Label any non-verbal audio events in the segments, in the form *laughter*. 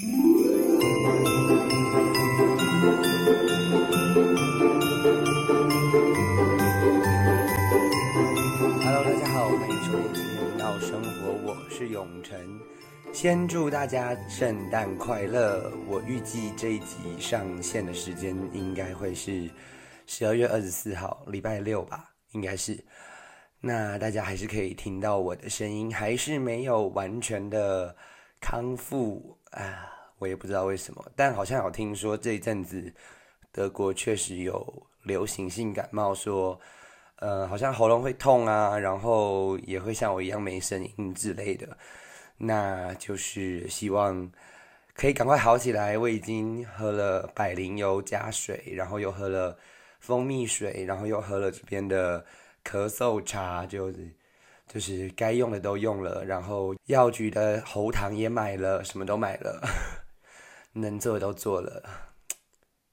Hello，大家好，欢迎收听今天闹生活，我是永成。先祝大家圣诞快乐！我预计这一集上线的时间应该会是十二月二十四号，礼拜六吧，应该是。那大家还是可以听到我的声音，还是没有完全的康复啊，我也不知道为什么，但好像有听说这一阵子德国确实有流行性感冒，说呃好像喉咙会痛啊，然后也会像我一样没声音之类的，那就是希望可以赶快好起来。我已经喝了百灵油加水，然后又喝了蜂蜜水，然后又喝了这边的。咳嗽茶就是就是该用的都用了，然后药局的喉糖也买了，什么都买了，*laughs* 能做的都做了，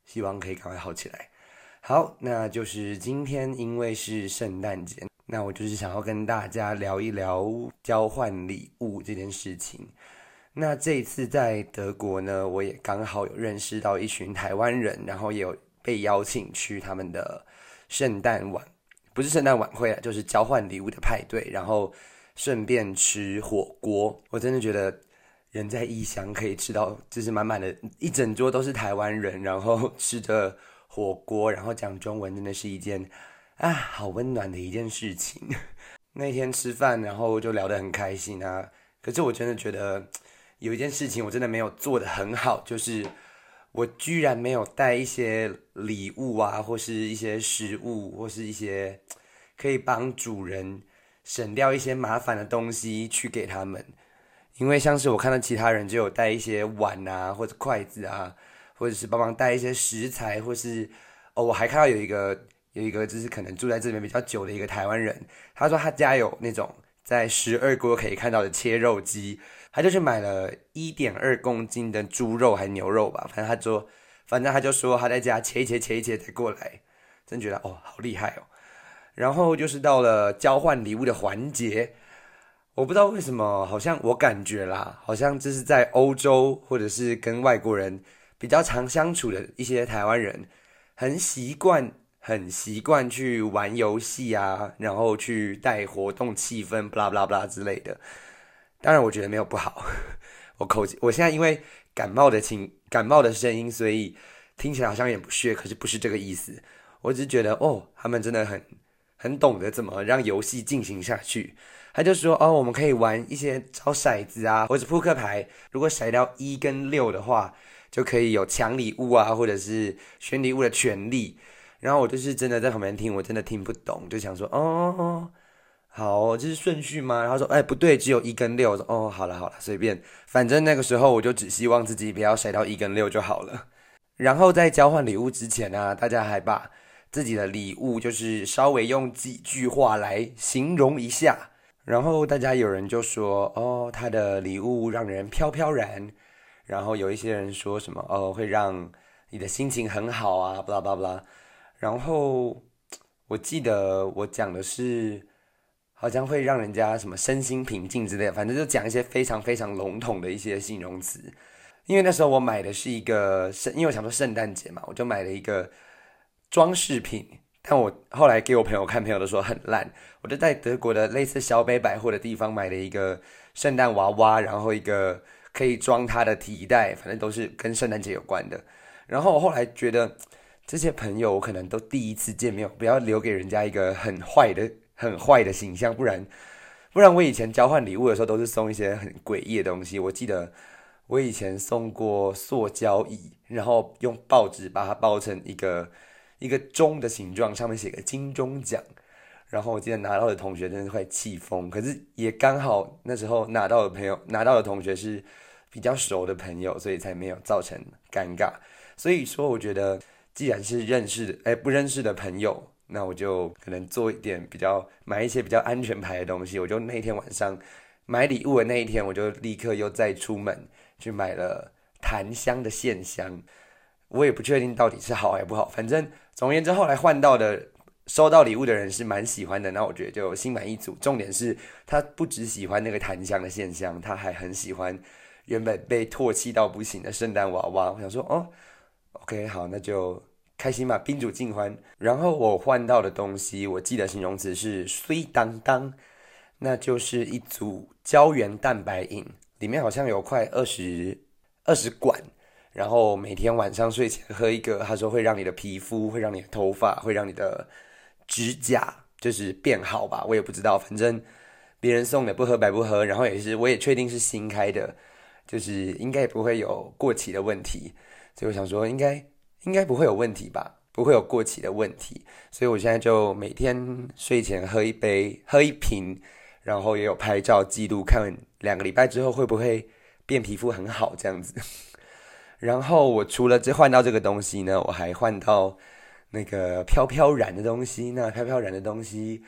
希望可以赶快好起来。好，那就是今天因为是圣诞节，那我就是想要跟大家聊一聊交换礼物这件事情。那这一次在德国呢，我也刚好有认识到一群台湾人，然后也有被邀请去他们的圣诞晚。不是圣诞晚会啊，就是交换礼物的派对，然后顺便吃火锅。我真的觉得人在异乡可以吃到，就是满满的一整桌都是台湾人，然后吃着火锅，然后讲中文，真的是一件啊好温暖的一件事情。那天吃饭，然后就聊得很开心啊。可是我真的觉得有一件事情我真的没有做得很好，就是。我居然没有带一些礼物啊，或是一些食物，或是一些可以帮主人省掉一些麻烦的东西去给他们。因为像是我看到其他人就有带一些碗啊，或者筷子啊，或者是帮忙带一些食材，或是哦，我还看到有一个有一个就是可能住在这边比较久的一个台湾人，他说他家有那种在十二锅可以看到的切肉机。他就去买了一点二公斤的猪肉还牛肉吧，反正他说，反正他就说他在家切一切切一切再过来，真觉得哦好厉害哦。然后就是到了交换礼物的环节，我不知道为什么，好像我感觉啦，好像这是在欧洲或者是跟外国人比较常相处的一些台湾人，很习惯很习惯去玩游戏啊，然后去带活动气氛，不啦不啦不啦之类的。当然，我觉得没有不好。*laughs* 我口我现在因为感冒的情感冒的声音，所以听起来好像有点不屑，可是不是这个意思。我只是觉得，哦，他们真的很很懂得怎么让游戏进行下去。他就说，哦，我们可以玩一些找骰子啊，或者扑克牌。如果骰到一跟六的话，就可以有抢礼物啊，或者是选礼物的权利。然后我就是真的在旁边听，我真的听不懂，就想说，哦。好，这是顺序吗？然后说，哎，不对，只有一跟六。我说，哦，好了好了，随便，反正那个时候我就只希望自己不要甩到一跟六就好了。然后在交换礼物之前呢，大家还把自己的礼物就是稍微用几句话来形容一下。然后大家有人就说，哦，他的礼物让人飘飘然。然后有一些人说什么，哦，会让你的心情很好啊，巴拉巴拉。然后我记得我讲的是。好像会让人家什么身心平静之类的，反正就讲一些非常非常笼统的一些形容词。因为那时候我买的是一个圣，因为我想说圣诞节嘛，我就买了一个装饰品。但我后来给我朋友看，朋友都说很烂。我就在德国的类似小北百货的地方买了一个圣诞娃娃，然后一个可以装它的提袋，反正都是跟圣诞节有关的。然后我后来觉得这些朋友我可能都第一次见面，不要留给人家一个很坏的。很坏的形象，不然，不然我以前交换礼物的时候都是送一些很诡异的东西。我记得我以前送过塑胶椅，然后用报纸把它包成一个一个钟的形状，上面写个金钟奖。然后我记得拿到的同学真的快气疯，可是也刚好那时候拿到的朋友拿到的同学是比较熟的朋友，所以才没有造成尴尬。所以说，我觉得既然是认识的，哎，不认识的朋友。那我就可能做一点比较买一些比较安全牌的东西。我就那天晚上买礼物的那一天，我就立刻又再出门去买了檀香的线香。我也不确定到底是好还不好，反正总而言之，后来换到的收到礼物的人是蛮喜欢的。那我觉得就心满意足。重点是他不只喜欢那个檀香的线香，他还很喜欢原本被唾弃到不行的圣诞娃娃。我想说，哦，OK，好，那就开心嘛，宾主尽欢。然后我换到的东西，我记得形容词是“碎当当”，那就是一组胶原蛋白饮，里面好像有快二十二十管。然后每天晚上睡前喝一个，他说会让你的皮肤、会让你的头发、会让你的指甲就是变好吧？我也不知道，反正别人送的不喝白不喝。然后也是，我也确定是新开的，就是应该也不会有过期的问题。所以我想说，应该应该不会有问题吧？不会有过期的问题。所以我现在就每天睡前喝一杯、喝一瓶，然后也有拍照记录，看两个礼拜之后会不会变皮肤很好这样子。*laughs* 然后我除了这换到这个东西呢，我还换到那个飘飘然的东西。那飘飘然的东西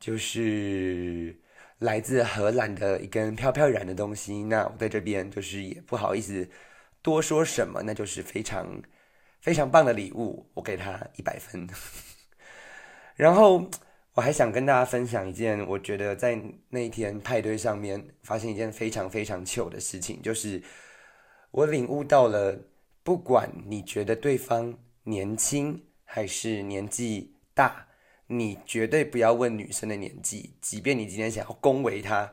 就是来自荷兰的一根飘飘然的东西。那我在这边就是也不好意思多说什么，那就是非常非常棒的礼物，我给他一百分。*laughs* 然后我还想跟大家分享一件，我觉得在那一天派对上面发生一件非常非常糗的事情，就是。我领悟到了，不管你觉得对方年轻还是年纪大，你绝对不要问女生的年纪。即便你今天想要恭维她，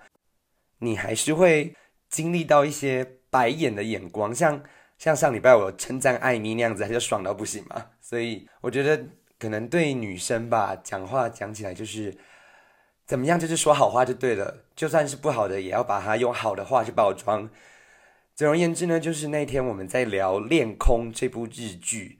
你还是会经历到一些白眼的眼光。像像上礼拜我称赞艾米那样子，她就爽到不行嘛。所以我觉得可能对女生吧，讲话讲起来就是怎么样，就是说好话就对了。就算是不好的，也要把它用好的话去包装。总而言之呢，就是那天我们在聊《恋空》这部日剧。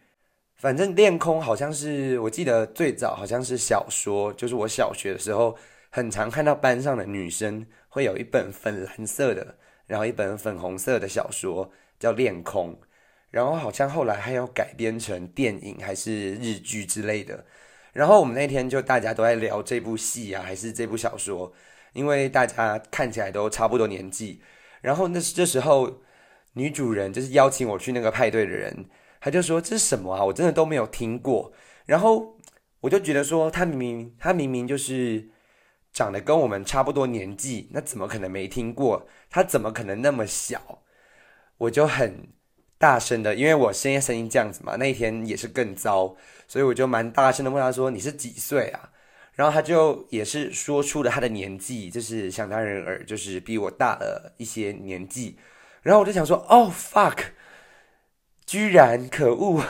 反正《恋空》好像是我记得最早好像是小说，就是我小学的时候很常看到班上的女生会有一本粉蓝色的，然后一本粉红色的小说叫《恋空》，然后好像后来还有改编成电影还是日剧之类的。然后我们那天就大家都在聊这部戏啊，还是这部小说，因为大家看起来都差不多年纪。然后那这时候。女主人就是邀请我去那个派对的人，他就说这是什么啊？我真的都没有听过。然后我就觉得说，他明明他明明就是长得跟我们差不多年纪，那怎么可能没听过？他怎么可能那么小？我就很大声的，因为我声音声音这样子嘛，那一天也是更糟，所以我就蛮大声的问他说：“你是几岁啊？”然后他就也是说出了他的年纪，就是想当然尔，就是比我大了一些年纪。然后我就想说，哦，fuck，居然可恶！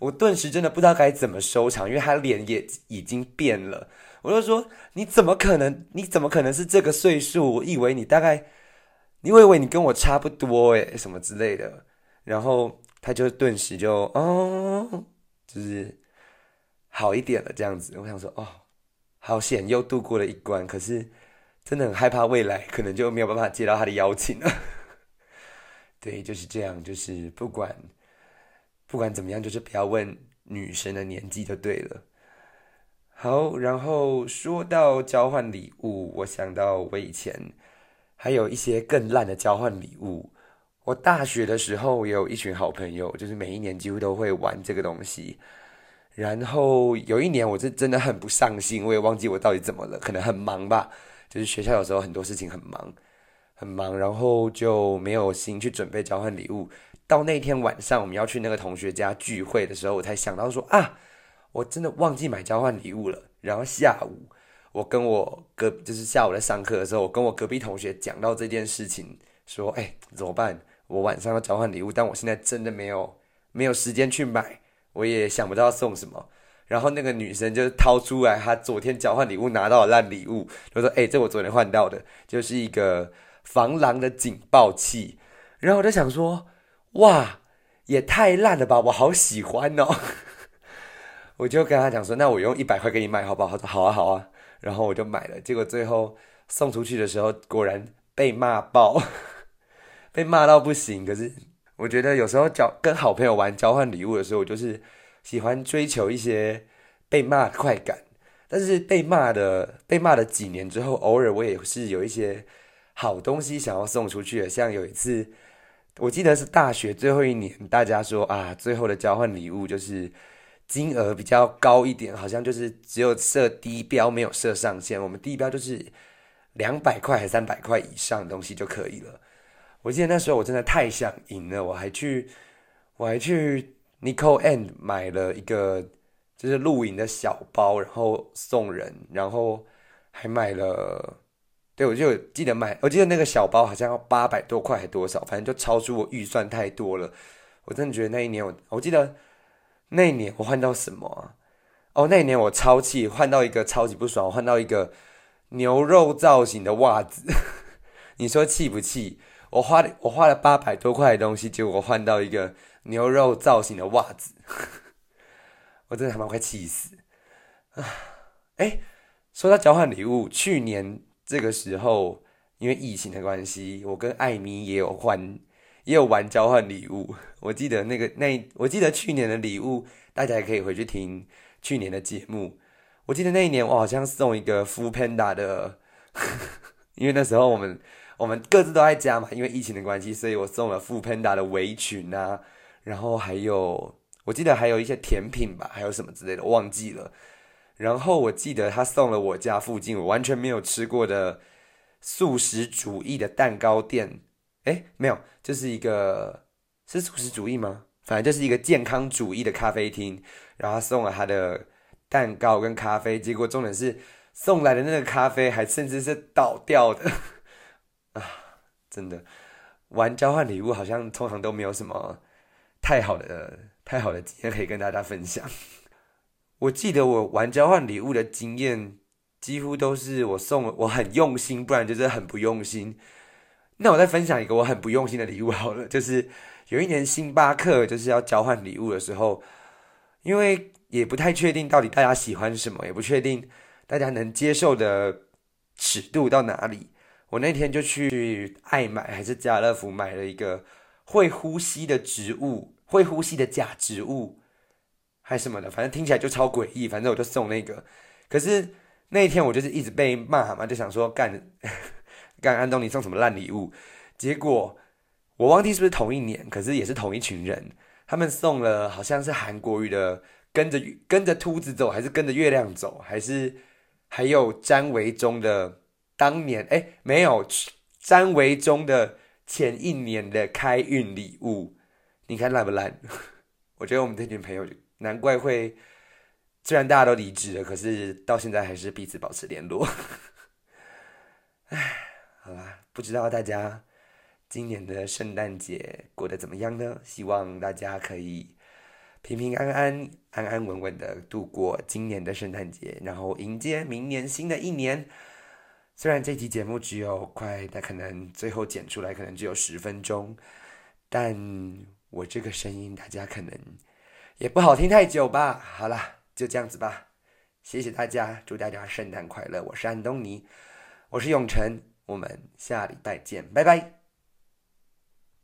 我顿时真的不知道该怎么收场，因为他脸也已经变了。我就说，你怎么可能？你怎么可能是这个岁数？我以为你大概，你以为你跟我差不多诶，什么之类的。然后他就顿时就，哦，就是好一点了这样子。我想说，哦，好险，又度过了一关。可是真的很害怕未来可能就没有办法接到他的邀请了。*laughs* 对，就是这样，就是不管不管怎么样，就是不要问女生的年纪就对了。好，然后说到交换礼物，我想到我以前还有一些更烂的交换礼物。我大学的时候也有一群好朋友，就是每一年几乎都会玩这个东西。然后有一年我是真的很不上心，我也忘记我到底怎么了，可能很忙吧，就是学校有时候很多事情很忙。很忙，然后就没有心去准备交换礼物。到那天晚上我们要去那个同学家聚会的时候，我才想到说啊，我真的忘记买交换礼物了。然后下午我跟我隔，就是下午在上课的时候，我跟我隔壁同学讲到这件事情，说哎怎么办？我晚上要交换礼物，但我现在真的没有没有时间去买，我也想不到送什么。然后那个女生就掏出来她昨天交换礼物拿到的烂礼物，她说哎这我昨天换到的，就是一个。防狼的警报器，然后我就想说，哇，也太烂了吧！我好喜欢哦，*laughs* 我就跟他讲说，那我用一百块给你买好不好？他说好啊，好啊。然后我就买了，结果最后送出去的时候，果然被骂爆，*laughs* 被骂到不行。可是我觉得有时候交跟好朋友玩交换礼物的时候，我就是喜欢追求一些被骂的快感。但是被骂的被骂了几年之后，偶尔我也是有一些。好东西想要送出去的，像有一次，我记得是大学最后一年，大家说啊，最后的交换礼物就是金额比较高一点，好像就是只有设低标，没有设上限。我们低标就是两百块还三百块以上的东西就可以了。我记得那时候我真的太想赢了，我还去我还去 Nicole and 买了一个就是露营的小包，然后送人，然后还买了，对我就记得买，我记得那个小包好像要八百多块还多少，反正就超出我预算太多了。我真的觉得那一年我我记得那一年我换到什么啊？哦，那一年我超气，换到一个超级不爽，我换到一个牛肉造型的袜子。*laughs* 你说气不气？我花了我花了八百多块的东西，结果我换到一个牛肉造型的袜子，我真的他妈快气死啊！哎，说到交换礼物，去年这个时候因为疫情的关系，我跟艾米也有换，也有玩交换礼物。我记得那个那，我记得去年的礼物，大家也可以回去听。去年的节目，我记得那一年我好像送一个 Full Panda 的，*laughs* 因为那时候我们我们各自都在家嘛，因为疫情的关系，所以我送了 Full Panda 的围裙啊，然后还有我记得还有一些甜品吧，还有什么之类的，忘记了。然后我记得他送了我家附近我完全没有吃过的素食主义的蛋糕店，哎，没有，就是一个是素食主义吗？反正就是一个健康主义的咖啡厅。然后他送了他的蛋糕跟咖啡，结果重点是送来的那个咖啡还甚至是倒掉的 *laughs* 啊！真的，玩交换礼物好像通常都没有什么太好的、太好的经验可以跟大家分享。我记得我玩交换礼物的经验，几乎都是我送我很用心，不然就是很不用心。那我再分享一个我很不用心的礼物好了，就是有一年星巴克就是要交换礼物的时候。因为也不太确定到底大家喜欢什么，也不确定大家能接受的尺度到哪里。我那天就去爱买还是家乐福买了一个会呼吸的植物，会呼吸的假植物，还什么的，反正听起来就超诡异。反正我就送那个。可是那一天我就是一直被骂嘛，就想说干 *laughs* 干安东尼送什么烂礼物。结果我忘记是不是同一年，可是也是同一群人。他们送了好像是韩国语的，跟着跟着兔子走，还是跟着月亮走，还是还有詹维忠的当年哎没有詹维忠的前一年的开运礼物，你看烂不烂？*laughs* 我觉得我们这群朋友就难怪会，虽然大家都离职了，可是到现在还是彼此保持联络。*laughs* 哎，好啦，不知道大家。今年的圣诞节过得怎么样呢？希望大家可以平平安安、安安稳稳的度过今年的圣诞节，然后迎接明年新的一年。虽然这期节目只有快，但可能最后剪出来可能只有十分钟，但我这个声音大家可能也不好听太久吧。好了，就这样子吧。谢谢大家，祝大家圣诞快乐！我是安东尼，我是永成，我们下礼拜见，拜拜。